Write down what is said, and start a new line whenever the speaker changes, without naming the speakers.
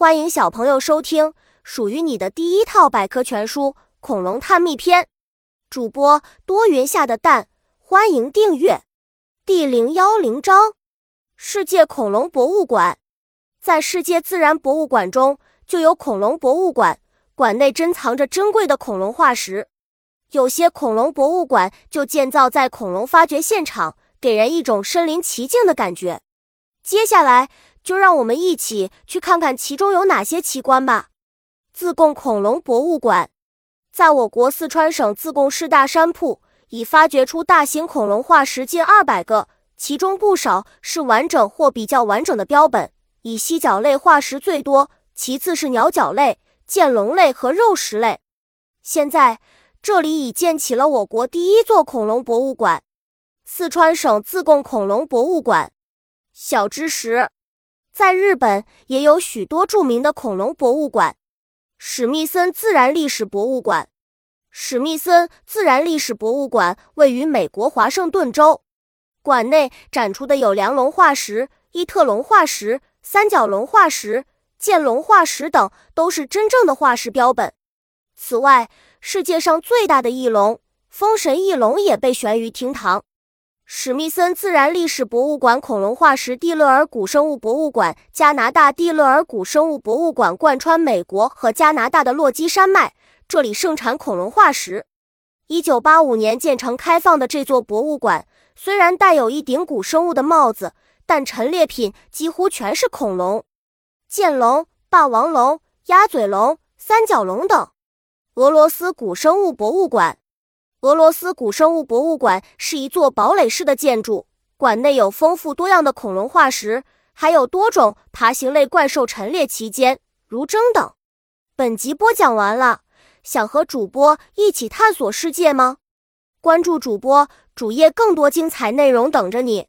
欢迎小朋友收听属于你的第一套百科全书《恐龙探秘篇》，主播多云下的蛋，欢迎订阅。第零幺零章：世界恐龙博物馆。在世界自然博物馆中，就有恐龙博物馆，馆内珍藏着珍贵的恐龙化石。有些恐龙博物馆就建造在恐龙发掘现场，给人一种身临其境的感觉。接下来。就让我们一起去看看其中有哪些奇观吧。自贡恐龙博物馆在我国四川省自贡市大山铺，已发掘出大型恐龙化石近二百个，其中不少是完整或比较完整的标本，以犀角类化石最多，其次是鸟脚类、剑龙类和肉食类。现在这里已建起了我国第一座恐龙博物馆——四川省自贡恐龙博物馆。小知识。在日本也有许多著名的恐龙博物馆，史密森自然历史博物馆。史密森自然历史博物馆位于美国华盛顿州，馆内展出的有梁龙化石、伊特龙化石、三角龙化石、剑龙化石等，都是真正的化石标本。此外，世界上最大的翼龙——风神翼龙也被悬于厅堂。史密森自然历史博物馆恐龙化石蒂勒尔古生物博物馆加拿大蒂勒尔古生物博物馆贯穿美国和加拿大的落基山脉，这里盛产恐龙化石。一九八五年建成开放的这座博物馆，虽然带有一顶古生物的帽子，但陈列品几乎全是恐龙：剑龙、霸王龙、鸭嘴龙、三角龙等。俄罗斯古生物博物馆。俄罗斯古生物博物馆是一座堡垒式的建筑，馆内有丰富多样的恐龙化石，还有多种爬行类怪兽陈列其间，如狰等。本集播讲完了，想和主播一起探索世界吗？关注主播主页，更多精彩内容等着你。